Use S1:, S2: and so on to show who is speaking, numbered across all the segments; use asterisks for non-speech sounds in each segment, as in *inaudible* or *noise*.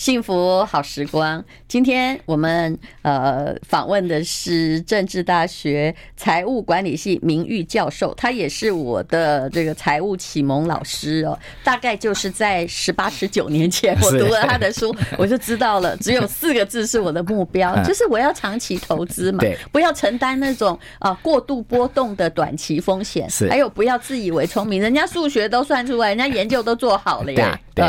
S1: 幸福好时光，今天我们呃访问的是政治大学财务管理系名誉教授，他也是我的这个财务启蒙老师哦。大概就是在十八十九年前，我读了他的书，我就知道了，只有四个字是我的目标，*laughs* 就是我要长期投资嘛，不要承担那种啊过度波动的短期风险，还有不要自以为聪明，人家数学都算出来，人家研究都做好了呀。对，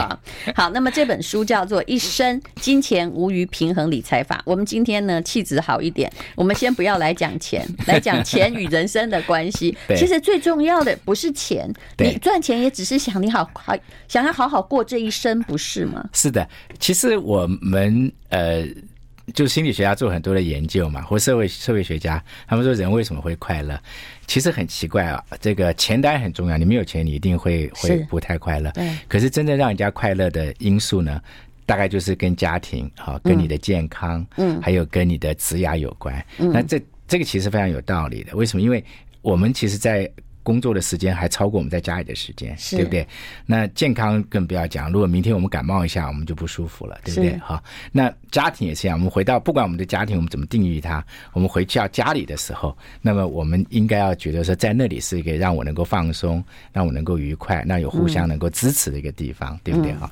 S1: 好，那么这本书叫做《一生金钱无余平衡理财法》。我们今天呢气质好一点，我们先不要来讲钱，*laughs* 来讲钱与人生的关系。*laughs* 其实最重要的不是钱，你赚钱也只是想你好好想要好好过这一生，不是吗？
S2: 是的，其实我们呃。就心理学家做很多的研究嘛，或社会社会学家，他们说人为什么会快乐？其实很奇怪啊，这个钱当然很重要，你没有钱，你一定会会不太快乐。对。可是真正让人家快乐的因素呢，大概就是跟家庭好，跟你的健康，嗯，还有跟你的职涯有关。嗯。那这这个其实非常有道理的。为什么？因为我们其实，在工作的时间还超过我们在家里的时间，对不对？那健康更不要讲。如果明天我们感冒一下，我们就不舒服了，对不对？哈，那家庭也是一样。我们回到不管我们的家庭，我们怎么定义它，我们回到家里的时候，那么我们应该要觉得说，在那里是一个让我能够放松、让我能够愉快、那有互相能够支持的一个地方，对不对？哈。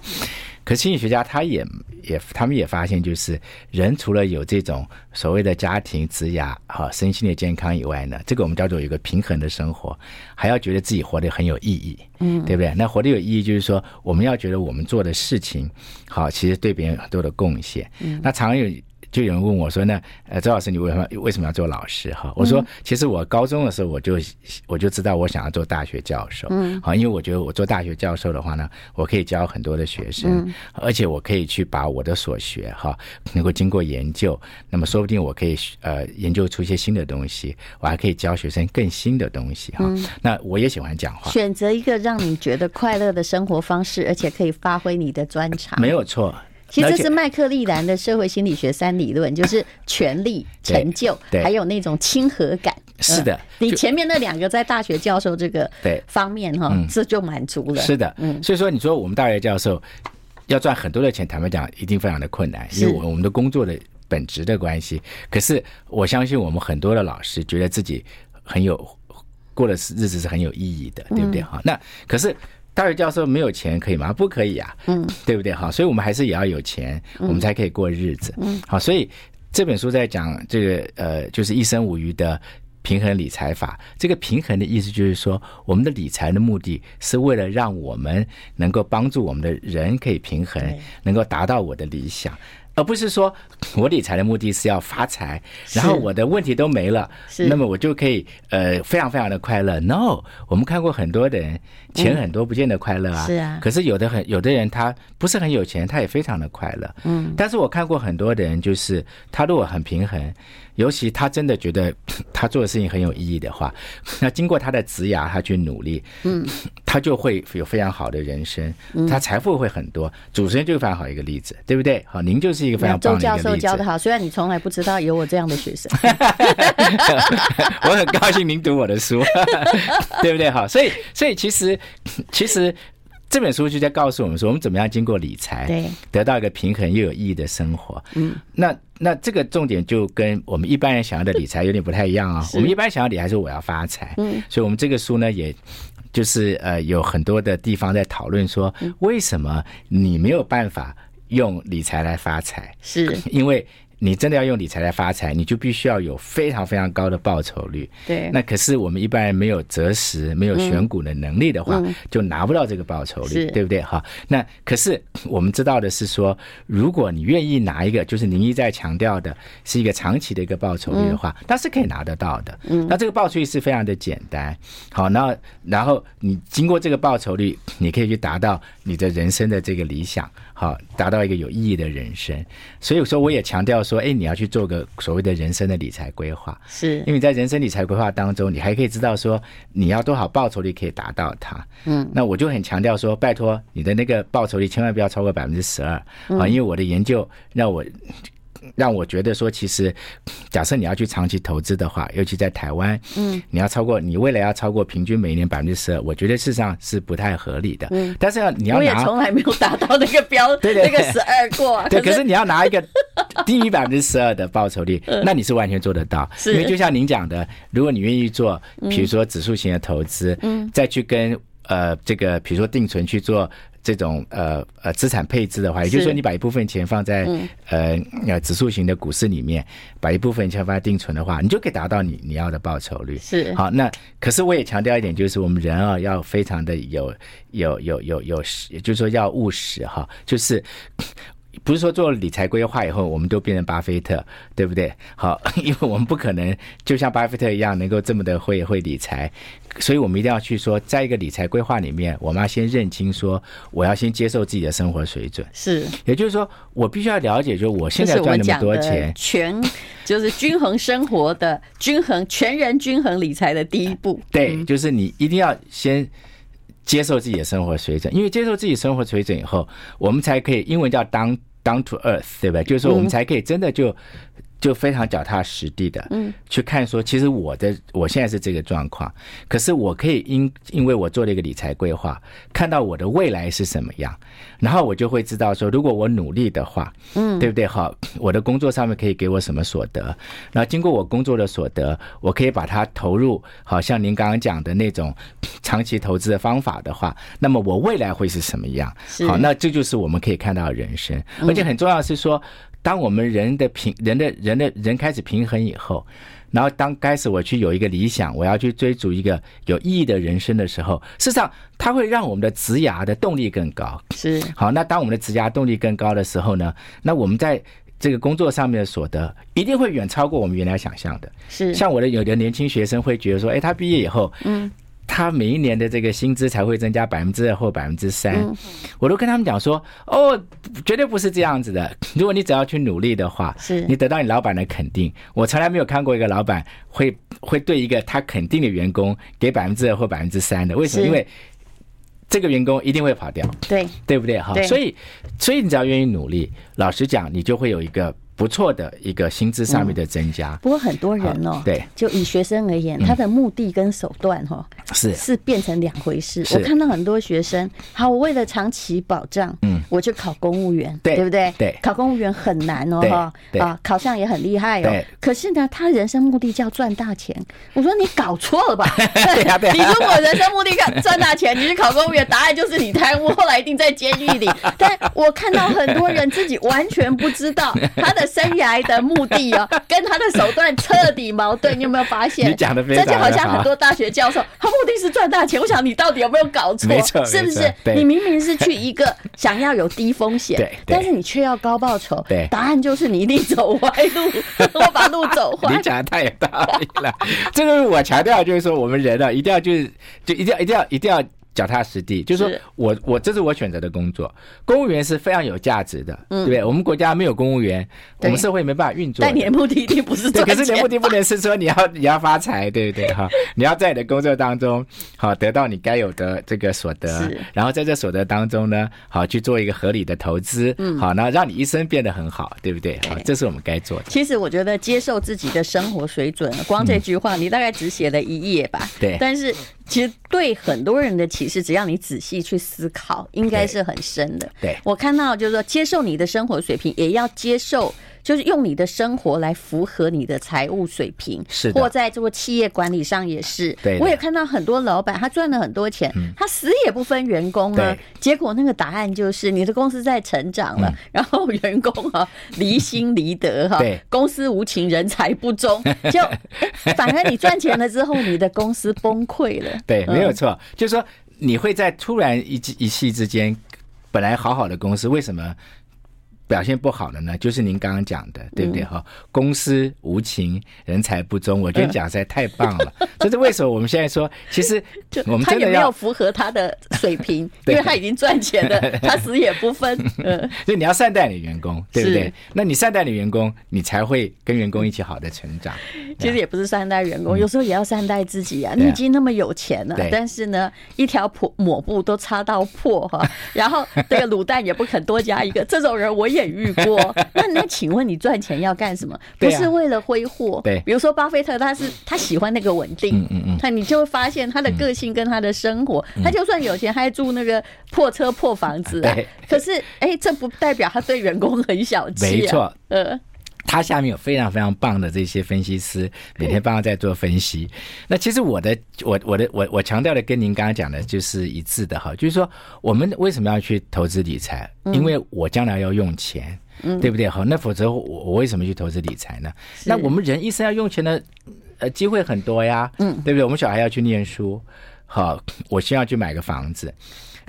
S2: 可心理学家他也也他们也发现，就是人除了有这种所谓的家庭、职涯、哈身心的健康以外呢，这个我们叫做有一个平衡的生活，还要觉得自己活得很有意义，嗯，对不对？那活得有意义，就是说我们要觉得我们做的事情，好，其实对别人有很多的贡献。嗯，那常有。就有人问我说：“那呃，周老师，你为什么为什么要做老师？”哈，我说：“其实我高中的时候我就我就知道我想要做大学教授，嗯，好，因为我觉得我做大学教授的话呢，我可以教很多的学生，而且我可以去把我的所学哈，能够经过研究，那么说不定我可以呃研究出一些新的东西，我还可以教学生更新的东西哈。那我也喜欢讲话，
S1: 选择一个让你觉得快乐的生活方式，而且可以发挥你的专长，
S2: 没有错。”
S1: 其实这是麦克利兰的社会心理学三理论，就是权力、成就，还有那种亲和感。
S2: 是的，
S1: 你前面那两个在大学教授这个对方面哈，这就满足了。
S2: 是的，嗯，所以说你说我们大学教授要赚很多的钱，坦白讲，一定非常的困难，因为我们的工作的本质的关系。可是我相信我们很多的老师觉得自己很有过的日子是很有意义的，对不对？哈，那可是。大学教授没有钱可以吗？不可以啊，嗯，对不对？好，所以我们还是也要有钱，我们才可以过日子。嗯，好，所以这本书在讲这个呃，就是一生无余的平衡理财法。这个平衡的意思就是说，我们的理财的目的是为了让我们能够帮助我们的人可以平衡，能够达到我的理想。而不是说我理财的目的是要发财，然后我的问题都没了，那么我就可以呃非常非常的快乐。No，我们看过很多的人，钱很多不见得快乐啊。是啊。可是有的很有的人他不是很有钱，他也非常的快乐。嗯。但是我看过很多的人，就是他如果很平衡。尤其他真的觉得他做的事情很有意义的话，那经过他的职涯，他去努力，嗯，*laughs* 他就会有非常好的人生，他财富会很多。主持人就是非常好一个例子，对不对？好，您就是一个非常棒的一个例子。周教授教的好，
S1: 虽然你从来不知道有我这样的学生，*laughs*
S2: 我很高兴您读我的书，*laughs* 对不对？好，所以所以其实其实。这本书就在告诉我们说，我们怎么样经过理财，对，得到一个平衡又有意义的生活。嗯，那那这个重点就跟我们一般人想要的理财有点不太一样啊。我们一般想要理财是我要发财，嗯，所以我们这个书呢，也就是呃有很多的地方在讨论说，为什么你没有办法用理财来发财？是因为。你真的要用理财来发财，你就必须要有非常非常高的报酬率。对，那可是我们一般人没有择时、没有选股的能力的话，就拿不到这个报酬率，对不对？哈，那可是我们知道的是说，如果你愿意拿一个，就是您一再强调的是一个长期的一个报酬率的话，那是可以拿得到的。嗯，那这个报酬率是非常的简单。好，那然后你经过这个报酬率，你可以去达到你的人生的这个理想。好，达到一个有意义的人生，所以说我也强调说，哎，你要去做个所谓的人生的理财规划，是。因为在人生理财规划当中，你还可以知道说你要多少报酬率可以达到它。嗯，那我就很强调说，拜托你的那个报酬率千万不要超过百分之十二。啊，因为我的研究让我让我觉得说，其实假设你要去长期投资的话，尤其在台湾，嗯，你要超过你未来要超过平均每年百分之十二，我觉得事实上是不太合理的。嗯，但是要你要拿，
S1: 我也从来没有达到那个标，*laughs* 对对，那个十二过。*laughs*
S2: 对，可是你要拿一个低于百分之十二的报酬率，那你是完全做得到。因为就像您讲的，如果你愿意做，比如说指数型的投资，嗯，再去跟呃这个比如说定存去做。这种呃呃资产配置的话，也就是说，你把一部分钱放在、嗯、呃呃指数型的股市里面，把一部分钱放在定存的话，你就可以达到你你要的报酬率。是好，那可是我也强调一点，就是我们人啊要非常的有有有有有实，也就是说要务实哈，就是。不是说做了理财规划以后，我们都变成巴菲特，对不对？好，*laughs* 因为我们不可能就像巴菲特一样，能够这么的会会理财，所以我们一定要去说，在一个理财规划里面，我们要先认清说，我要先接受自己的生活水准。是，也就是说，我必须要了解，就我现在赚那么多钱，全 *laughs*
S1: 就是均衡生活的均衡全人均衡理财的第一步。*laughs*
S2: 对，就是你一定要先。接受自己的生活水准，因为接受自己生活水准以后，我们才可以，英文叫 down down to earth，对吧？就是说，我们才可以真的就。就非常脚踏实地的，嗯，去看说，其实我的我现在是这个状况，可是我可以因因为我做了一个理财规划，看到我的未来是什么样，然后我就会知道说，如果我努力的话，嗯，对不对？好，我的工作上面可以给我什么所得，然后经过我工作的所得，我可以把它投入，好像您刚刚讲的那种长期投资的方法的话，那么我未来会是什么样？好，那这就是我们可以看到的人生，而且很重要的是说。当我们人的平人的人的人开始平衡以后，然后当开始我去有一个理想，我要去追逐一个有意义的人生的时候，事实上它会让我们的职涯的动力更高。是好，那当我们的职涯动力更高的时候呢，那我们在这个工作上面的所得一定会远超过我们原来想象的。是像我的有的年轻学生会觉得说，哎，他毕业以后，嗯。他每一年的这个薪资才会增加百分之二或百分之三，我都跟他们讲说，哦，绝对不是这样子的。*laughs* 如果你只要去努力的话，是你得到你老板的肯定。我从来没有看过一个老板会会对一个他肯定的员工给百分之二或百分之三的。为什么？因为这个员工一定会跑掉，对对不对？哈，所以所以你只要愿意努力，老实讲，你就会有一个。不错的一个薪资上面的增加，
S1: 不过很多人哦，对，就以学生而言，他的目的跟手段哈是是变成两回事。我看到很多学生，好，我为了长期保障，嗯，我去考公务员，对不对？对，考公务员很难哦，哈，啊，考上也很厉害哦。可是呢，他人生目的叫赚大钱。我说你搞错了吧？*laughs* 对呀，对。你如果人生目的看赚大钱，你去考公务员，答案就是你贪污，后来一定在监狱里。但我看到很多人自己完全不知道 *laughs* 他的。生涯的目的哦，跟他的手段彻底矛盾。你有没有发现？
S2: 你讲的非常好。
S1: 这就好像很多大学教授，他目的是赚大钱。我想你到底有没有搞错？*laughs* 是不是？你明明是去一个想要有低风险，但是你却要高报酬。对，答案就是你一定走歪路，*laughs* 我把路走坏。
S2: 你讲的太有道理了。这个我强调，就是说我们人啊，一定要就是就一定要一定要一定要。脚踏实地，就是说我我这是我选择的工作，公务员是非常有价值的，对不对？我们国家没有公务员，我们社会没办法运作。
S1: 但你的目的一定不是 *laughs* 这个，
S2: 可是你的目的不能是说你要 *laughs* 你要发财，对不对？哈，你要在你的工作当中，好得到你该有的这个所得，然后在这所得当中呢，好去做一个合理的投资，嗯好，然后让你一生变得很好，对不对？好，这是我们该做的。
S1: 其实我觉得接受自己的生活水准，光这句话你大概只写了一页吧，对，但是。其实对很多人的启示，只要你仔细去思考，应该是很深的。对，我看到就是说，接受你的生活水平，也要接受。就是用你的生活来符合你的财务水平，是，或在做企业管理上也是。对，我也看到很多老板，他赚了很多钱，他死也不分员工啊。结果那个答案就是，你的公司在成长了，然后员工啊离心离德哈，公司无情，人才不忠，*laughs* 就反而你赚钱了之后，你的公司崩溃了。
S2: 对，没有错，就是说你会在突然一一夕之间，本来好好的公司为什么？表现不好的呢，就是您刚刚讲的，对不对？哈，公司无情，人才不忠。我觉得讲实在太棒了。*laughs* 这是为什么？我们现在说，其实 *laughs* 我们
S1: 他也没有符合他的水平，*laughs* 因为他已经赚钱了，他死也不分。嗯，
S2: 所以你要善待你员工，对不对？那你善待你员工，你才会跟员工一起好的成长。
S1: 其实也不是善待员工，有时候也要善待自己啊。你已经那么有钱了，但是呢，一条破抹布都擦到破哈，然后这个卤蛋也不肯多加一个，这种人我也。也遇过。*laughs* 那那请问你赚钱要干什么？不是为了挥霍。
S2: 对，
S1: 比如说巴菲特，他是他喜欢那个稳定。嗯嗯你就会发现他的个性跟他的生活，他就算有钱，还住那个破车破房子。对。可是，哎，这不代表他对员工很小气。
S2: 没错。呃。他下面有非常非常棒的这些分析师，每天帮他在做分析。那其实我的我我的我我强调的跟您刚刚讲的就是一致的哈，就是说我们为什么要去投资理财？因为我将来要用钱，嗯对不对？好，那否则我我为什么去投资理财呢？那我们人一生要用钱的呃机会很多呀，嗯，对不对？我们小孩要去念书，好，我先要去买个房子。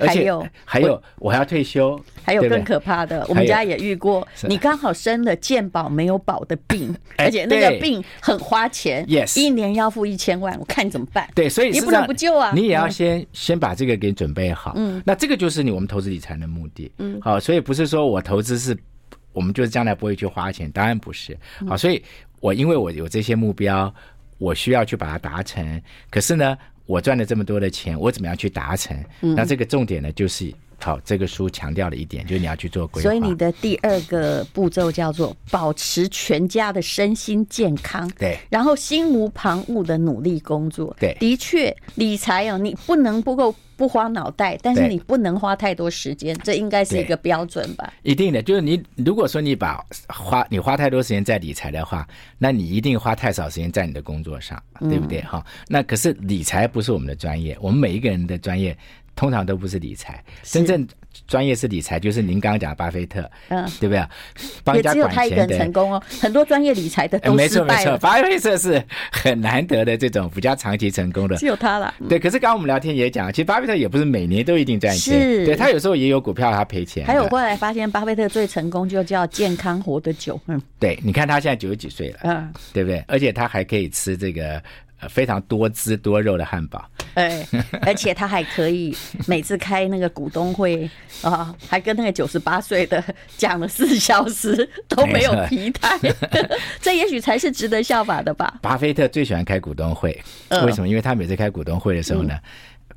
S2: 还有还有，我还要退休。
S1: 还有更可怕的，我们家也遇过，你刚好生了健保没有保的病，而且那个病很花钱
S2: ，yes，
S1: 一年要付一千万，我看你怎么办？
S2: 对，所以
S1: 你不能不救啊，
S2: 你也要先先把这个给准备好。嗯，那这个就是你我们投资理财的目的。嗯，好，所以不是说我投资是，我们就是将来不会去花钱，当然不是。好，所以我因为我有这些目标，我需要去把它达成。可是呢，我赚了这么多的钱，我怎么样去达成？嗯、那这个重点呢，就是好，这个书强调了一点，就是你要去做规划。
S1: 所以你的第二个步骤叫做保持全家的身心健康。
S2: 对。
S1: 然后心无旁骛的努力工作。
S2: 对。
S1: 的确，理财哦，你不能不够不花脑袋，但是你不能花太多时间，这应该是一个标准吧？
S2: 一定的，就是你如果说你把花你花太多时间在理财的话，那你一定花太少时间在你的工作上。对不对？哈，那可是理财不是我们的专业，我们每一个人的专业通常都不是理财，真正专业是理财，就是您刚刚讲的巴菲特，嗯，对不对？帮人家管钱的，也只有他一个人成功哦，
S1: 很多专业理财的。没错没错，
S2: 巴菲特是很难得的这种比较长期成功的，
S1: 只有他了。
S2: 对，可是刚刚我们聊天也讲，其实巴菲特也不是每年都一定赚钱，是对他有时候也有股票他赔钱。
S1: 还有后来发现，巴菲特最成功就叫健康活得久。嗯，
S2: 对，你看他现在九十几岁了，嗯，对不对？而且他还可以吃这个。非常多汁多肉的汉堡，
S1: 哎，而且他还可以每次开那个股东会 *laughs* 啊，还跟那个九十八岁的讲了四小时都没有疲态，*laughs* 这也许才是值得效法的吧。
S2: 巴菲特最喜欢开股东会，为什么？因为他每次开股东会的时候呢，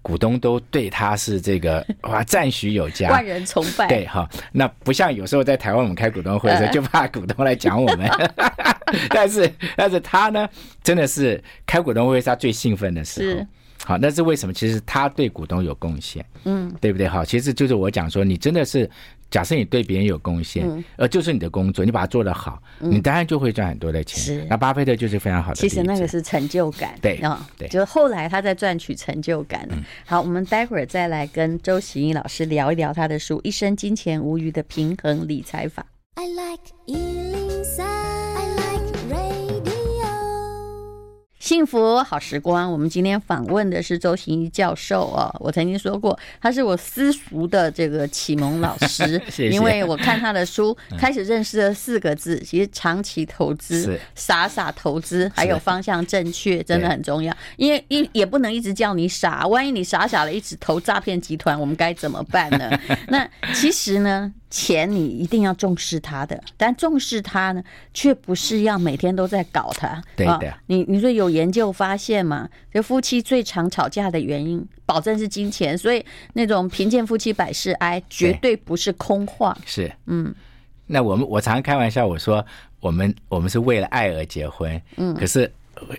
S2: 股东都对他是这个哇赞许有加，
S1: 万人崇拜。
S2: 对哈，那不像有时候在台湾我们开股东会的时候，就怕股东来讲我们。*laughs* *laughs* 但是，但是他呢，真的是开股东会是他最兴奋的时候。好，那是为什么？其实他对股东有贡献，嗯，对不对？好，其实就是我讲说，你真的是假设你对别人有贡献，呃就是你的工作，你把它做得好，你当然就会赚很多的钱。是，那巴菲特就是非常好的。
S1: 其实那个是成就感，
S2: 对啊，对，
S1: 就是后来他在赚取成就感。好，我们待会儿再来跟周喜英老师聊一聊他的书《一生金钱无余的平衡理财法》。I like 幸福好时光，我们今天访问的是周行一教授哦。我曾经说过，他是我私塾的这个启蒙老师，*laughs* 谢谢。因为我看他的书，开始认识了四个字，其实长期投资、傻傻投资，还有方向正确，真的很重要。因为一也不能一直叫你傻，万一你傻傻的一直投诈骗集团，我们该怎么办呢？*laughs* 那其实呢？钱你一定要重视他的，但重视他呢，却不是要每天都在搞他。
S2: 对的，哦、
S1: 你你说有研究发现嘛？就夫妻最常吵架的原因，保证是金钱。所以那种贫贱夫妻百事哀，绝对不是空话。
S2: 是，嗯。那我们我常常开玩笑，我说我们我们是为了爱而结婚。嗯。可是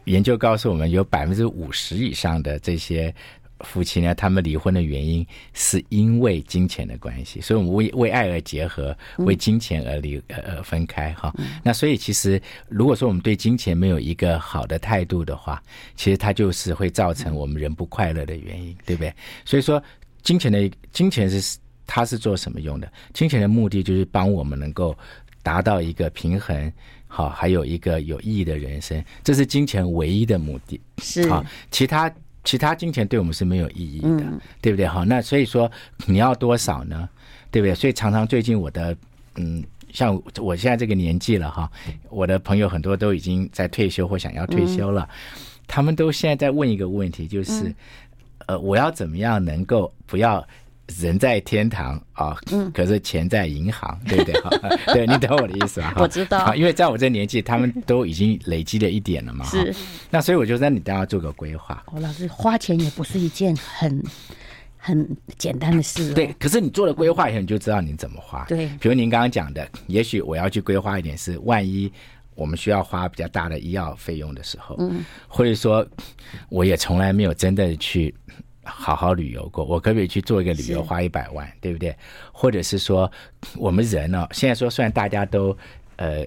S2: 研究告诉我们，有百分之五十以上的这些。夫妻呢，他们离婚的原因是因为金钱的关系，所以我们为为爱而结合，为金钱而离呃分开哈。那所以其实如果说我们对金钱没有一个好的态度的话，其实它就是会造成我们人不快乐的原因，对不对？所以说金钱的金钱是它是做什么用的？金钱的目的就是帮我们能够达到一个平衡，好，还有一个有意义的人生，这是金钱唯一的目的。
S1: 是
S2: 好，其他。其他金钱对我们是没有意义的，嗯、对不对？好，那所以说你要多少呢？对不对？所以常常最近我的嗯，像我现在这个年纪了哈，我的朋友很多都已经在退休或想要退休了，嗯、他们都现在在问一个问题，就是、嗯、呃，我要怎么样能够不要？人在天堂啊，可是钱在银行，嗯、对不对？*laughs* 对，你懂我的意思吧？
S1: 我知道，
S2: 因为在我这年纪，他们都已经累积了一点了嘛。是，那所以我就说，你都要做个规划。
S1: 哦老师花钱也不是一件很很简单的事。
S2: 对，可是你做了规划以后，你就知道你怎么花。
S1: 对，
S2: 比如您刚刚讲的，也许我要去规划一点是，万一我们需要花比较大的医药费用的时候，嗯，或者说我也从来没有真的去好好旅游过，我可不可以去做一个旅游花一百万，对不对？或者是说我们人呢、哦，现在说虽然大家都呃。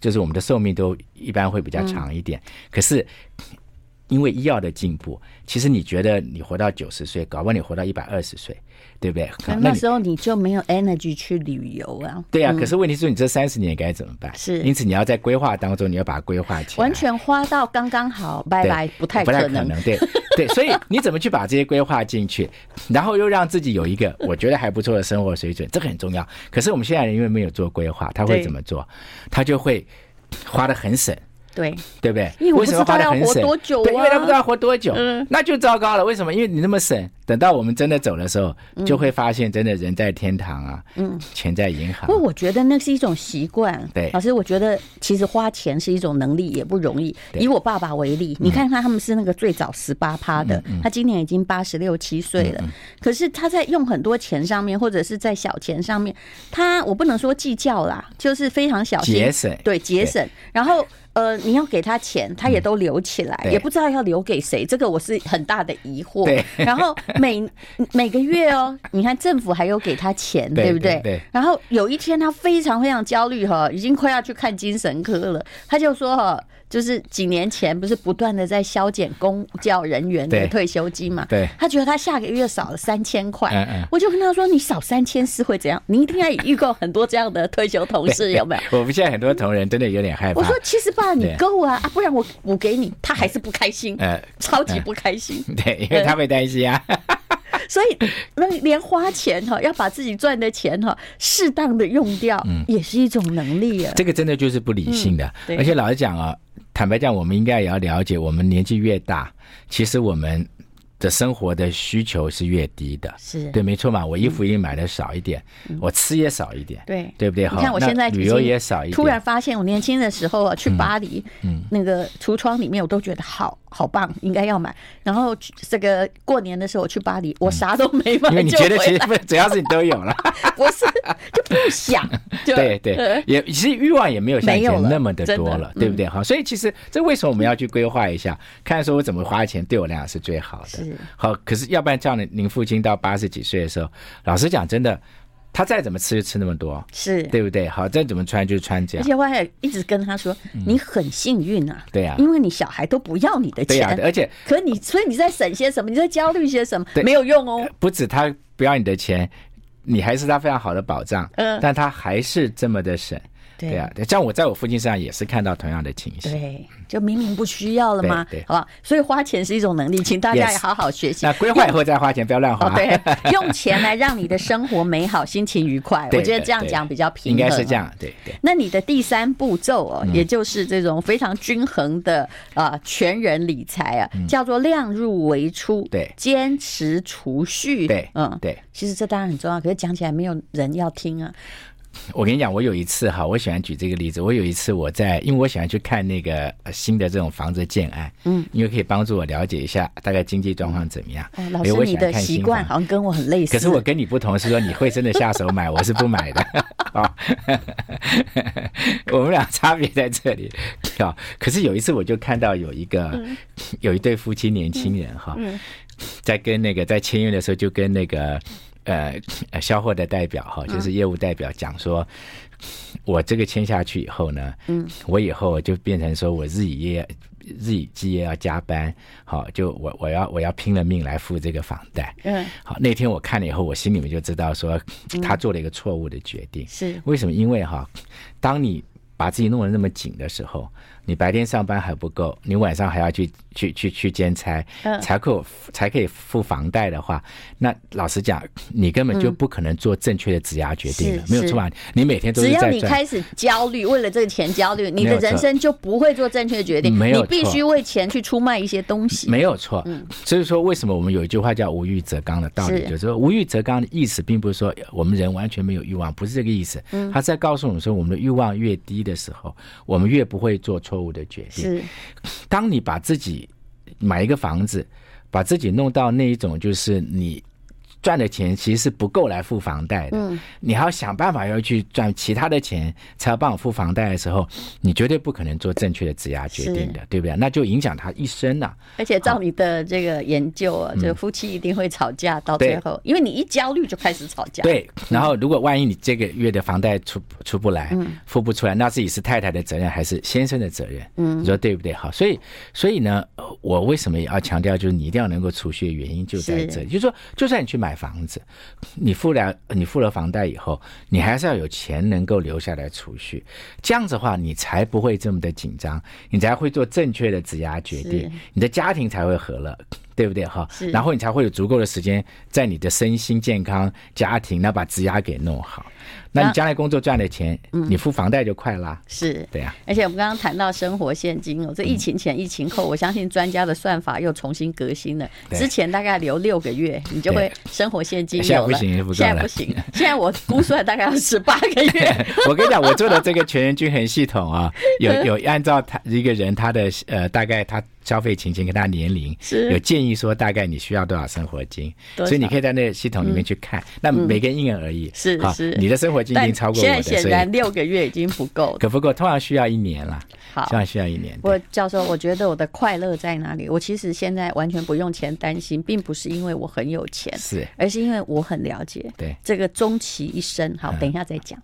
S2: 就是我们的寿命都一般会比较长一点，嗯、可是因为医药的进步，其实你觉得你活到九十岁，搞不好你活到一百二十岁，对不对？
S1: 那，那时候你就没有 energy 去旅游啊。
S2: 对啊，嗯、可是问题是，你这三十年该怎么办？
S1: 是，
S2: 因此你要在规划当中，你要把它规划起来，
S1: 完全花到刚刚好，拜拜，不太
S2: 不太可能。对 *laughs* 对，所以你怎么去把这些规划进去，然后又让自己有一个我觉得还不错的生活水准，这个很重要。可是我们现在人因为没有做规划，他会怎么做？他就会。花的很省，
S1: 对
S2: 对不对？
S1: 因为我不知道要活多久啊，
S2: 对，因为他不知道要活多久，嗯，那就糟糕了。为什么？因为你那么省，等到我们真的走的时候，就会发现真的人在天堂啊，嗯，钱在银行。
S1: 不过我觉得那是一种习惯。
S2: 对，
S1: 老师，我觉得其实花钱是一种能力，也不容易。以我爸爸为例，你看看他们是那个最早十八趴的，他今年已经八十六七岁了，可是他在用很多钱上面，或者是在小钱上面，他我不能说计较啦，就是非常小心
S2: 节省，
S1: 对节省，然后。呃，你要给他钱，他也都留起来，嗯、也不知道要留给谁，这个我是很大的疑惑。
S2: 对
S1: 然后每 *laughs* 每个月哦，你看政府还有给他钱，对，对不对。然后有一天他非常非常焦虑哈，已经快要去看精神科了，他就说哈。就是几年前不是不断的在削减公教人员的退休金嘛？
S2: 对，
S1: 他觉得他下个月少了三千块，我就跟他说：“你少三千是会怎样？你一定要遇过很多这样的退休同事，*laughs* 有没有？”
S2: 我们现在很多同仁真的有点害怕。
S1: 我说：“其实爸，你够啊啊，不然我补给你。”他还是不开心，呃，超级不开心。*laughs*
S2: 对，因为他会担心啊。*laughs*
S1: 所以那连花钱哈，要把自己赚的钱哈，适当的用掉，嗯也是一种能力啊。
S2: 这个真的就是不理性的，而且老实讲啊。坦白讲，我们应该也要了解，我们年纪越大，其实我们的生活的需求是越低的，
S1: 是
S2: 对，没错嘛。我衣服也买的少一点，嗯、我吃也少一点，
S1: 对，
S2: 对不对？
S1: 你看我现在
S2: 旅游也少一点。
S1: 突然发现，我年轻的时候啊，去巴黎，嗯，那个橱窗里面我都觉得好。好棒，应该要买。然后这个过年的时候我去巴黎，我啥都没买，
S2: 因为你觉得其实只要是你都有了，*laughs*
S1: 不是就不想。*laughs*
S2: 对对，也其实欲望也没有像以前那么的多了，对不对？好，所以其实这为什么我们要去规划一下，看说我怎么花钱对我来讲是最好的。是好，可是要不然这样的，您父亲到八十几岁的时候，老实讲，真的。他再怎么吃就吃那么多，是对不对？好，再怎么穿就穿这样。
S1: 而且我还一直跟他说：“你很幸运啊，
S2: 对呀，
S1: 因为你小孩都不要你的钱，
S2: 对呀，而且
S1: 可你所以你在省些什么？你在焦虑些什么？没有用哦。
S2: 不止他不要你的钱，你还是他非常好的保障。嗯，但他还是这么的省。”对啊，像我在我父亲身上也是看到同样的情形。
S1: 对，就明明不需要了吗？对，好吧。所以花钱是一种能力，请大家也好好学习。
S2: 那规划以后再花钱，不要乱花。
S1: 对，用钱来让你的生活美好，心情愉快。*laughs* 我觉得这样讲比较平衡。
S2: 应该是这样，对对。
S1: 那你的第三步骤哦，也就是这种非常均衡的啊全人理财啊，叫做量入为出。
S2: 对，
S1: 坚持储蓄。
S2: 对，嗯，对。
S1: 其实这当然很重要，可是讲起来没有人要听啊。*laughs*
S2: 我跟你讲，我有一次哈，我喜欢举这个例子。我有一次我在，因为我喜欢去看那个新的这种房子建案，嗯，因为可以帮助我了解一下大概经济状况怎么样。
S1: 哦，老师，你的习惯好像跟我很类似。
S2: 可是我跟你不同，是说你会真的下手买，我是不买的。啊 *laughs* *laughs* 我们俩差别在这里。啊，可是有一次我就看到有一个有一对夫妻年轻人哈，在跟那个在签约的时候就跟那个。呃，销货的代表哈，就是业务代表讲说，我这个签下去以后呢，嗯，我以后就变成说我日以夜日以继夜要加班，好，就我我要我要拼了命来付这个房贷，嗯，好，那天我看了以后，我心里面就知道说，他做了一个错误的决定，是为什么？因为哈，当你把自己弄得那么紧的时候。你白天上班还不够，你晚上还要去去去去兼差，才可才可以付房贷的话，那老实讲，你根本就不可能做正确的职涯决定了，没有错吧？你每天都是
S1: 只要你开始焦虑，为了这个钱焦虑，你的人生就不会做正确的决定。没有，你必须为钱去出卖一些东西。
S2: 没有错，所以说为什么我们有一句话叫“无欲则刚”的道理，就是说“无欲则刚”的意思，并不是说我们人完全没有欲望，不是这个意思。他在告诉我们说，我们的欲望越低的时候，我们越不会做错。错误的决定。是，当你把自己买一个房子，把自己弄到那一种就是你赚的钱其实是不够来付房贷的，嗯，你还要想办法要去赚其他的钱，才要帮我付房贷的时候，你绝对不可能做正确的质押决定的，对不对？那就影响他一生了。
S1: 而且照你的这个研究啊，这个夫妻一定会吵架到最后，因为你一焦虑就开始吵架。
S2: 对，然后如果万一你这个月的房贷出出不来，付不出来，那自己是太太的责任还是先生的责任？嗯，你说对不对？好，所以所以呢，我为什么也要强调，就是你一定要能够储蓄的原因就在这里，就是说，就算你去买。房子，你付了你付了房贷以后，你还是要有钱能够留下来储蓄，这样子的话，你才不会这么的紧张，你才会做正确的质押决定，你的家庭才会和乐。对不对哈？然后你才会有足够的时间在你的身心健康、家庭，那把职涯给弄好。那你将来工作赚的钱，你付房贷就快啦。
S1: 是，
S2: 对呀。
S1: 而且我们刚刚谈到生活现金哦，这疫情前、疫情后，我相信专家的算法又重新革新了。之前大概留六个月，你就会生活现金有了。
S2: 现在不行，
S1: 现在不行。现在我估算大概要十八个月。*laughs*
S2: 我跟你讲，我做的这个全人均衡系统啊，有 *laughs* 有按照他一个人他的呃大概他。消费情形跟他年龄是有建议说，大概你需要多少生活金，所以你可以在那个系统里面去看。那每个人因人而异，是是，你的生活金已经超过我的，
S1: 现在显然六个月已经不够，
S2: 可不够，通常需要一年了。好，通常需要一年。
S1: 我教授，我觉得我的快乐在哪里？我其实现在完全不用钱担心，并不是因为我很有钱，是，而是因为我很了解对这个终其一生。好，等一下再讲。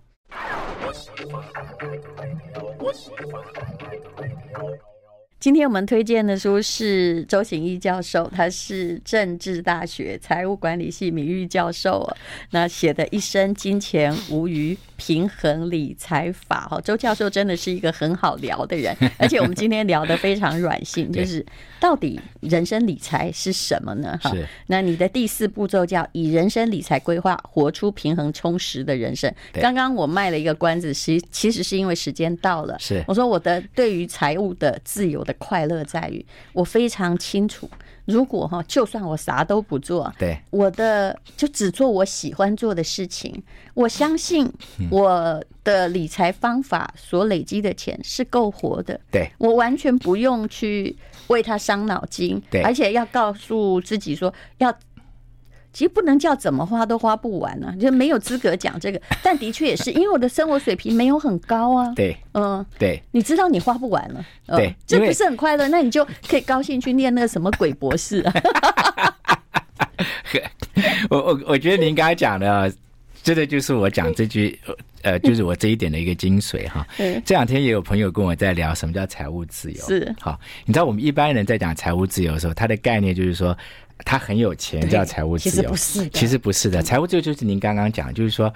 S1: 今天我们推荐的书是周行一教授，他是政治大学财务管理系名誉教授，那写的一生金钱无虞。平衡理财法。哈，周教授真的是一个很好聊的人，*laughs* 而且我们今天聊得非常软性，就是到底人生理财是什么呢？哈，那你的第四步骤叫以人生理财规划活出平衡充实的人生。刚刚我卖了一个关子，其其实是因为时间到了，是我说我的对于财务的自由的快乐在于，我非常清楚，如果哈，就算我啥都不做，对，我的就只做我喜欢做的事情，我相信我的理财方法所累积的钱是够活的，对，我完全不用去为他伤脑筋，对，而且要告诉自己说要。其实不能叫怎么花都花不完啊，*laughs* 就没有资格讲这个。但的确也是，因为我的生活水平没有很高啊。对，嗯，对，你知道你花不完了，对，这不是很快乐？那你就可以高兴去念那个什么鬼博士啊。*laughs*
S2: 我我我觉得您刚才讲的，这个就是我讲这句，呃，就是我这一点的一个精髓哈。*laughs* 这两天也有朋友跟我在聊什么叫财务自由。是，好，你知道我们一般人在讲财务自由的时候，他的概念就是说。他很有钱叫财务自由，其实不是的。其实不是的，财务自由就是您刚刚讲，就是说，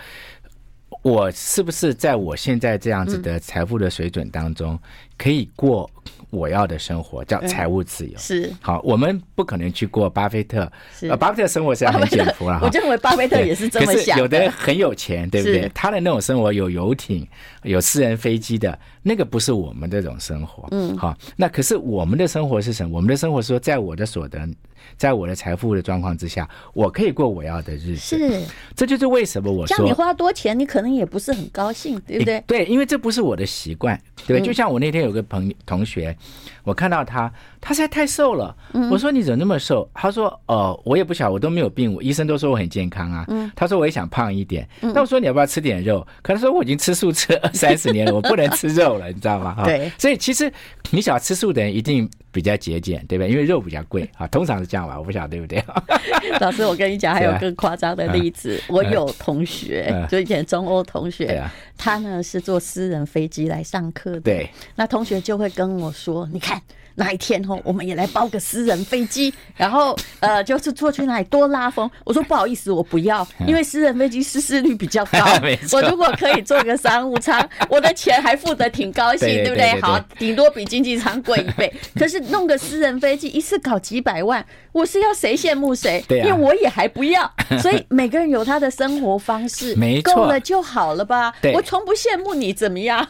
S2: 我是不是在我现在这样子的财富的水准当中，可以过我要的生活，叫财务自由。是好，我们不可能去过巴菲特，呃，巴菲特生活是很简朴了。*laughs* 我
S1: 认为巴菲特也是这么想。
S2: 有的人很有钱，对不对？他的那种生活有游艇、有私人飞机的，那个不是我们这种生活。嗯，好，那可是我们的生活是什么？我们的生活是说，在我的所得。在我的财富的状况之下，我可以过我要的日子。是，这就是为什么我说，
S1: 像你花多钱，你可能也不是很高兴，对不对？
S2: 对，因为这不是我的习惯，对。就像我那天有个朋友同学，我看到他，他实在太瘦了。我说你怎么那么瘦？他说哦，我也不晓得，我都没有病，我医生都说我很健康啊。他说我也想胖一点。那我说你要不要吃点肉？可他说我已经吃素吃二三十年了，我不能吃肉了，你知道吗？对。所以其实你想吃素的人一定比较节俭，对不对？因为肉比较贵 *laughs* 啊，通常是这样吧，我不晓得对不对？*laughs*
S1: 老师，我跟你讲，还有更夸张的例子，我有同学，*laughs* 就以前中欧同学，他呢是坐私人飞机来上课的，对，那同学就会跟我说，你看。哪一天哦，我们也来包个私人飞机，*laughs* 然后呃，就是坐去那里多拉风。我说不好意思，我不要，*laughs* 因为私人飞机失事率比较高。*laughs* 我如果可以坐个商务舱，我的钱还付得挺高兴，对不对？好，顶多比经济舱贵一倍。可是弄个私人飞机一次搞几百万，我是要谁羡慕谁？因为我也还不要。所以每个人有他的生活方式，没错，够了就好了吧？我从不羡慕你怎么样？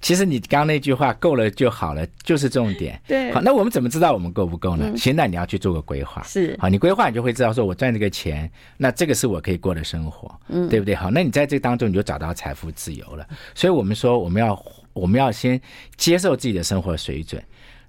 S2: 其实你刚刚那句话够了就好了，就是重点。对，好，那我们怎么知道我们够不够呢？现在你要去做个规划，是好，你规划你就会知道，说我赚这个钱，那这个是我可以过的生活，嗯，对不对？好，那你在这当中你就找到财富自由了。所以我们说，我们要 *laughs* 我们要先接受自己的生活水准，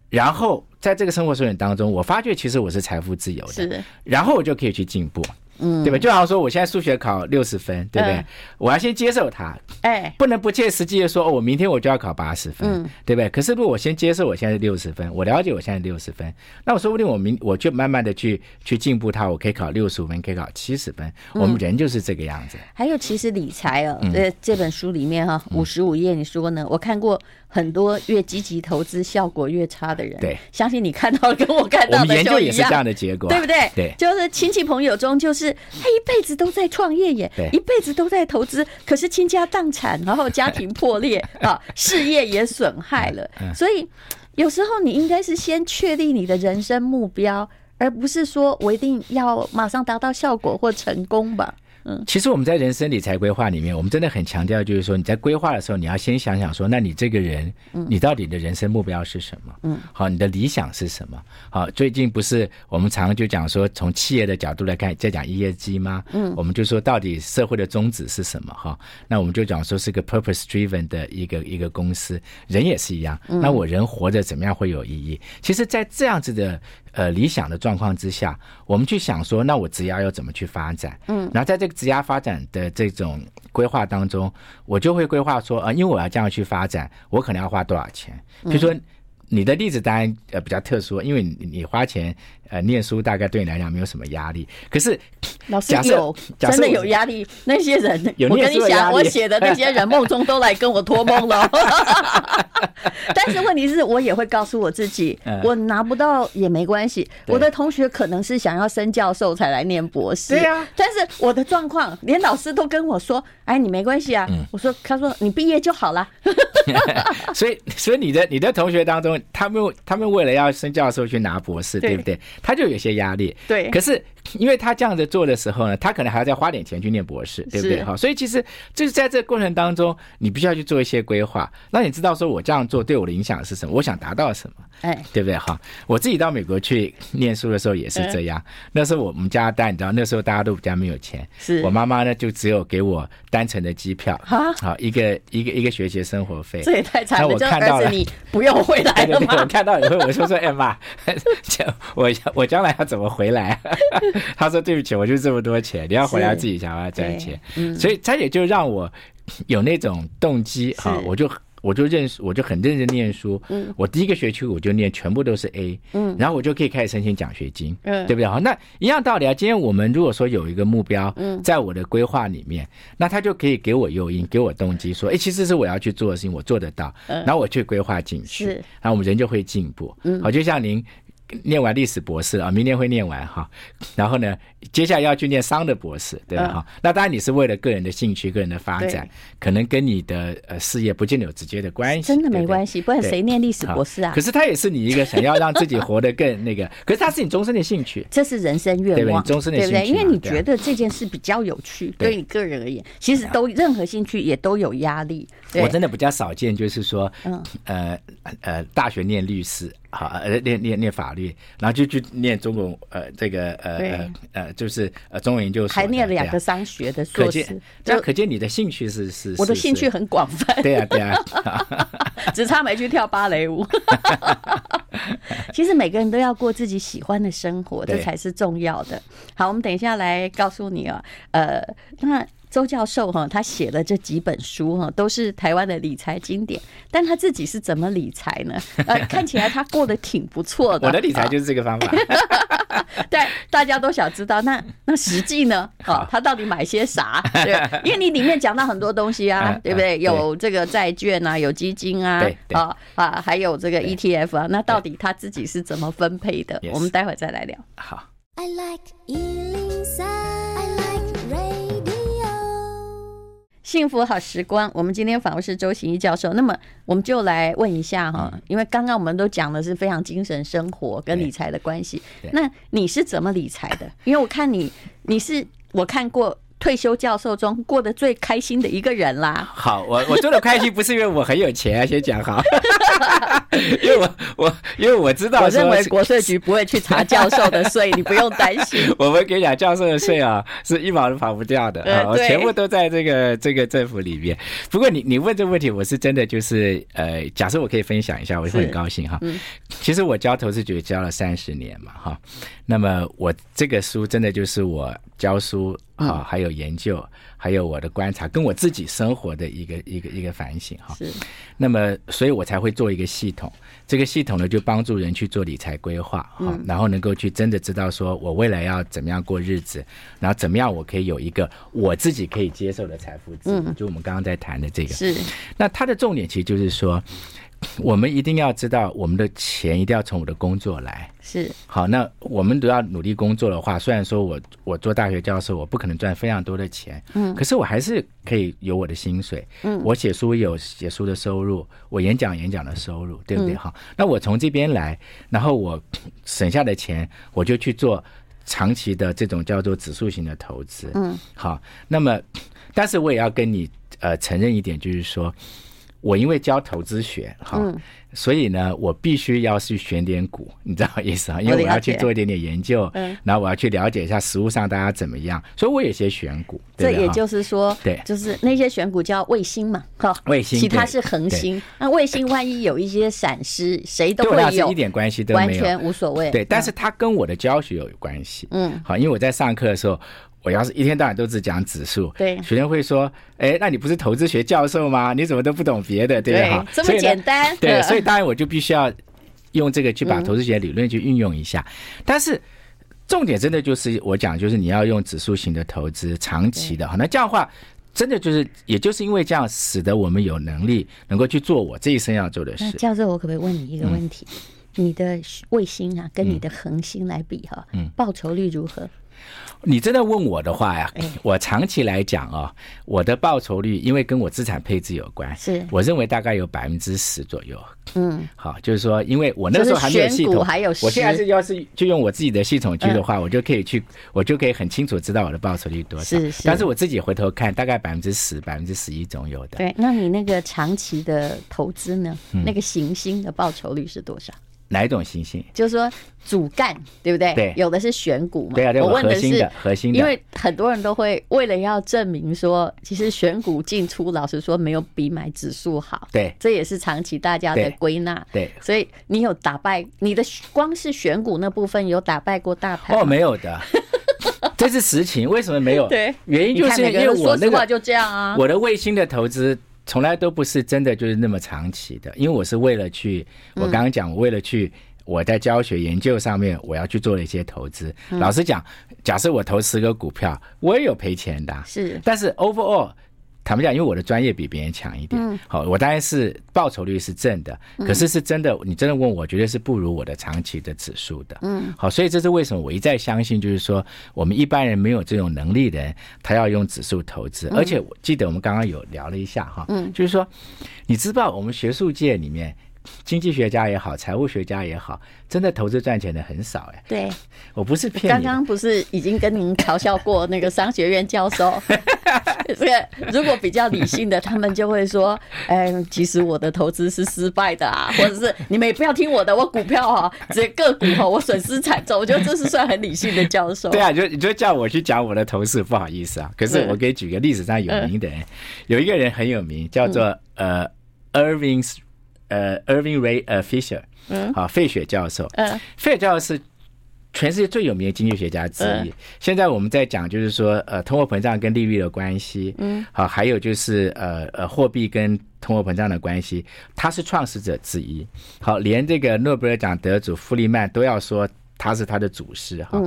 S2: 然后在这个生活水准当中，我发觉其实我是财富自由的，是，然后我就可以去进步。嗯，对吧？就好像说我现在数学考六十分，对不对？
S1: 嗯、
S2: 我要先接受它，哎，不能不切实际的说，哦，我明天我就要考八十分，嗯，对不对？可是如果我先接受我现在六十分，我了解我现在六十分，那我说不定我明我就慢慢的去去进步它，我可以考六十五分，可以考七十分。我们人就是这个样子。
S1: 还有，其实理财哦，这、嗯、这本书里面哈，五十五页，你说呢？我看过。很多越积极投资效果越差的人，对，相信你看到跟我看到的
S2: 我们研究也是这样的结果，
S1: 对不对？
S2: 对，
S1: 就是亲戚朋友中，就是他一辈子都在创业耶，对，一辈子都在投资，可是倾家荡产，然后家庭破裂 *laughs* 啊，事业也损害了。所以有时候你应该是先确立你的人生目标，而不是说我一定要马上达到效果或成功吧。嗯，
S2: 其实我们在人生理财规划里面，我们真的很强调，就是说你在规划的时候，你要先想想说，那你这个人，你到底的人生目标是什么？嗯，好，你的理想是什么？好，最近不是我们常常就讲说，从企业的角度来看，在讲 ESG 吗？嗯，我们就说到底社会的宗旨是什么？哈，那我们就讲说是个 purpose driven 的一个一个公司，人也是一样。那我人活着怎么样会有意义？其实，在这样子的。呃，理想的状况之下，我们去想说，那我职涯要怎么去发展？嗯，然后在这个职涯发展的这种规划当中，我就会规划说，呃，因为我要这样去发展，我可能要花多少钱？比如说，你的例子当然呃比较特殊，因为你你花钱。呃，念书大概对你来讲没有什么压力，可是 *laughs*
S1: 老师有真的有压力。那些人，我跟你讲，我写的那些人梦中都来跟我托梦了。*laughs* 但是问题是我也会告诉我自己，*laughs* 我拿不到也没关系。我的同学可能是想要升教授才来念博士，对呀。但是我的状况，连老师都跟我说：“哎，你没关系啊。”我说：“他说你毕业就好了。”
S2: 所以，所以你的你的同学当中，他们他们为了要升教授去拿博士，对不对？他就有些压力，对。可是因为他这样子做的时候呢，他可能还要再花点钱去念博士，对不对？哈，所以其实就是在这个过程当中，你必须要去做一些规划，让你知道说我这样做对我的影响是什么，我想达到什么，哎，对不对？哈，我自己到美国去念书的时候也是这样。那时候我们家大，你知道那时候大家都比较没有钱，是我妈妈呢就只有给我单程的机票，好一个一个一个学期的生活费，
S1: 这也太惨了。我看到了，你不用回来了吗？
S2: 我看到以后我就说：“哎妈，*laughs* 我我。”将来要怎么回来？*laughs* 他说：“对不起，我就这么多钱，你要回来自己想办法赚钱。”嗯，所以他也就让我有那种动机啊，我就我就认识，我就很认真念书。嗯，我第一个学期我就念全部都是 A。嗯，然后我就可以开始申请奖学金。嗯，对不对？好，那一样道理啊。今天我们如果说有一个目标，嗯，在我的规划里面，那他就可以给我诱因，给我动机，说：“哎，其实是我要去做的事情，我做得到。”嗯然后我去规划进去，是，然后我们人就会进步。嗯，好，就像您。念完历史博士啊，明年会念完哈，然后呢，接下来要去念商的博士，对吧？哈、嗯，那当然你是为了个人的兴趣、个人的发展，可能跟你的呃事业不见得有直接的关系。
S1: 真的没关系，不然谁念历史博士啊？
S2: 可是他也是你一个想要让自己活得更那个，可是他是你终身的兴趣，
S1: 这是人生愿望，
S2: 终身的兴趣，
S1: 对不对？因为你觉得这件事比较有趣，对你个人而言，其实都任何兴趣也都有压力。
S2: 我真的比较少见，就是说，嗯呃呃，大学念律师。好，呃，念念念法律，然后就去念中国，呃，这个，呃呃呃，就是呃，中文研究所，
S1: 还念了两个商学的硕士，
S2: 这样可见你的兴趣是是。
S1: 我的兴趣很广泛。
S2: 对啊，对啊，*laughs*
S1: 只差没去跳芭蕾舞。*laughs* 其实每个人都要过自己喜欢的生活，这才是重要的。好，我们等一下来告诉你啊，呃，那。周教授哈，他写了这几本书哈，都是台湾的理财经典。但他自己是怎么理财呢？*laughs* 呃，看起来他过得挺不错的。
S2: 我的理财就是这个方法。*laughs*
S1: 对，大家都想知道，那那实际呢？哦，他到底买些啥？*laughs* 对，因为你里面讲到很多东西啊，对不对？有这个债券啊，有基金啊，啊啊，还有这个 ETF 啊。那到底他自己是怎么分配的？我们待会再来聊。
S2: 好。
S3: I like
S1: 幸福好时光，我们今天访问是周行一教授。那么，我们就来问一下哈，因为刚刚我们都讲的是非常精神生活跟理财的关系。那你是怎么理财的？因为我看你，你是我看过。退休教授中过得最开心的一个人啦。
S2: 好，我我做的开心不是因为我很有钱啊，先讲好，*laughs* 因为我我因为我知道，
S1: 我认为国税局不会去查教授的税，你不用担心。*laughs*
S2: 我们给你讲，教授的税啊，是一毛都跑不掉的啊，我全部都在这个这个政府里面。不过你你问这个问题，我是真的就是呃，假设我可以分享一下，我会很高兴哈。其实我教投资局教了三十年嘛，哈。那么我这个书真的就是我教书啊，还有研究，还有我的观察，跟我自己生活的一个一个一个反省哈。是。那么，所以我才会做一个系统。这个系统呢，就帮助人去做理财规划，哈，然后能够去真的知道说我未来要怎么样过日子，然后怎么样我可以有一个我自己可以接受的财富自由。就我们刚刚在谈的这个。是。那它的重点其实就是说。我们一定要知道，我们的钱一定要从我的工作来。是。好，那我们都要努力工作的话，虽然说我我做大学教授，我不可能赚非常多的钱，嗯，可是我还是可以有我的薪水，嗯，我写书有写书的收入，我演讲演讲的收入，对不对？好，那我从这边来，然后我省下的钱，我就去做长期的这种叫做指数型的投资，嗯，好，那么，但是我也要跟你呃承认一点，就是说。我因为教投资学，哈、嗯，所以呢，我必须要去选点股，你知道意思啊？*laughs* 因为我要去做一点点研究，嗯，然后我要去了解一下实物上大家怎么样，所以我有些选股。这也就是说，对，就是那些选股叫卫星嘛，哈，卫星，其他是恒星。那卫星万一有一些闪失，*laughs* 谁都会有，一点关系都没有，完全无所谓。对，但是它跟我的教学有关系。嗯，好，因为我在上课的时候。我要是一天到晚都只讲指数，对，学生会说：“哎，那你不是投资学教授吗？你怎么都不懂别的？”对不对？这么简单。对，*laughs* 所以当然我就必须要用这个去把投资学理论去运用一下。嗯、但是重点真的就是我讲，就是你要用指数型的投资，长期的。好，那这样的话，真的就是，也就是因为这样，使得我们有能力能够去做我这一生要做的事。教授，我可不可以问你一个问题？嗯、你的卫星啊，跟你的恒星来比哈，嗯，报酬率如何？你真的问我的话呀，我长期来讲啊，我的报酬率因为跟我资产配置有关，是我认为大概有百分之十左右。嗯，好，就是说，因为我那时候还没有系统，还有我现在是要是就用我自己的系统去的话，我就可以去，我就可以很清楚知道我的报酬率多少。是是，但是我自己回头看，大概百分之十、百分之十一总有的。对，那你那个长期的投资呢？那个行星的报酬率是多少？哪一种行星？就是说主干，对不对？对，有的是选股嘛。对啊，我问的是核心的，因为很多人都会为了要证明说，其实选股进出，老实说没有比买指数好。对，这也是长期大家的归纳。对，所以你有打败你的光是选股那部分有打败过大盘？哦，没有的，*laughs* 这是实情。为什么没有？对，原因就是因为我那个就这样啊，我的卫星的投资。从来都不是真的就是那么长期的，因为我是为了去，我刚刚讲，我为了去我在教学研究上面，我要去做了一些投资。老实讲，假设我投十个股票，我也有赔钱的，是，但是 overall。坦白讲，因为我的专业比别人强一点，嗯，好，我当然是报酬率是正的，可是是真的，你真的问我，绝对是不如我的长期的指数的，嗯，好，所以这是为什么我一再相信，就是说我们一般人没有这种能力的人，他要用指数投资，而且我记得我们刚刚有聊了一下哈，嗯，就是说，你知道我们学术界里面。经济学家也好，财务学家也好，真的投资赚钱的很少哎。对，*laughs* 我不是骗你。刚刚不是已经跟您嘲笑过那个商学院教授？*laughs* 这个如果比较理性的，他们就会说：“ *laughs* 哎，其实我的投资是失败的啊，或者是你们也不要听我的，我股票哈，这个股哈，我损失惨重。”我觉得这是算很理性的教授。对啊，就你就叫我去讲我的投资，不好意思啊。可是我给你举个历史上有名的人，有一个人很有名，叫做呃，Irving。呃，Irving Ray 呃，Fisher，嗯，好，费雪教授，嗯，费雪教授是全世界最有名的经济学家之一。嗯、现在我们在讲，就是说，呃，通货膨胀跟利率的关系，嗯，好，还有就是呃呃，货币跟通货膨胀的关系，他是创始者之一。好，连这个诺贝尔奖得主弗里曼都要说。他是他的祖师哈，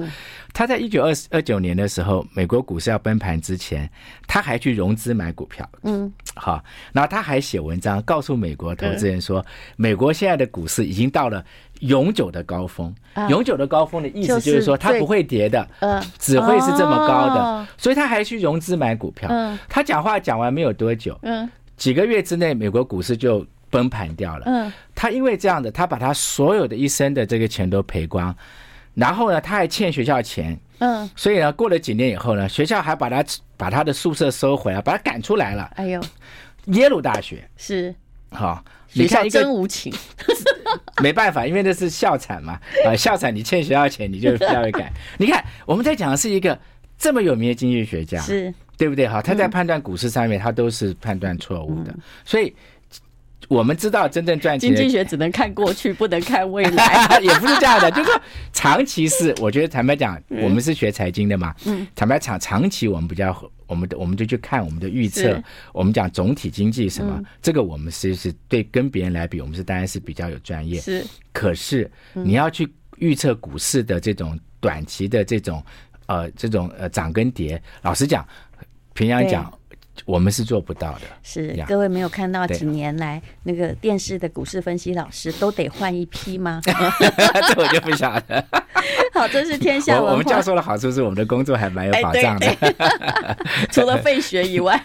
S2: 他在一九二二九年的时候，美国股市要崩盘之前，他还去融资买股票，嗯，好，然后他还写文章告诉美国投资人说，美国现在的股市已经到了永久的高峰，永久的高峰的意思就是说它不会跌的，嗯，只会是这么高的，所以他还去融资买股票，他讲话讲完没有多久，嗯，几个月之内美国股市就崩盘掉了，嗯，他因为这样的，他把他所有的一生的这个钱都赔光。然后呢，他还欠学校钱，嗯，所以呢，过了几年以后呢，学校还把他把他的宿舍收回来，把他赶出来了。哎呦，耶鲁大学。是。好，学校真无情，*laughs* 没办法，因为那是校产嘛，啊，校产你欠学校钱，你就学校会赶。*laughs* 你看，我们在讲的是一个这么有名的经济学家，是。对不对？哈，他在判断股市上面，他都是判断错误的，所以。我们知道真正赚钱，
S1: 经济学只能看过去，不能看未来，*laughs*
S2: 也不是这样的。就是说，长期是，我觉得坦白讲，我们是学财经的嘛，嗯，坦白讲，长期我们比较，我们的我们就去看我们的预测，我们讲总体经济什么，这个我们其实是对跟别人来比，我们是当然是比较有专业。
S1: 是，
S2: 可是你要去预测股市的这种短期的这种呃这种呃涨跟跌，老实讲，平常讲。我们是做不到的。
S1: 是各位没有看到几年来那个电视的股市分析老师都得换一批吗？*laughs*
S2: 这我就不晓得。*laughs*
S1: 好，这是天下文化。
S2: 我们教授的好处是我们的工作还蛮有保障的，*laughs*
S1: 除了费学以外。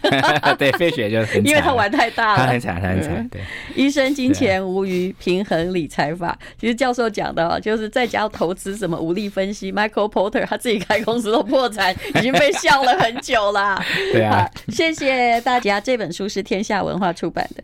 S2: 对，费学就是，
S1: 因为他玩太大了，
S2: 他很惨，他很惨。对，
S1: 一生金钱无余，平衡理财法。其实教授讲的，就是在家投资什么武力分析，Michael Porter 他自己开公司都破产，已经被笑了很久了。
S2: 对啊，
S1: 谢谢。谢谢大家，这本书是天下文化出版的。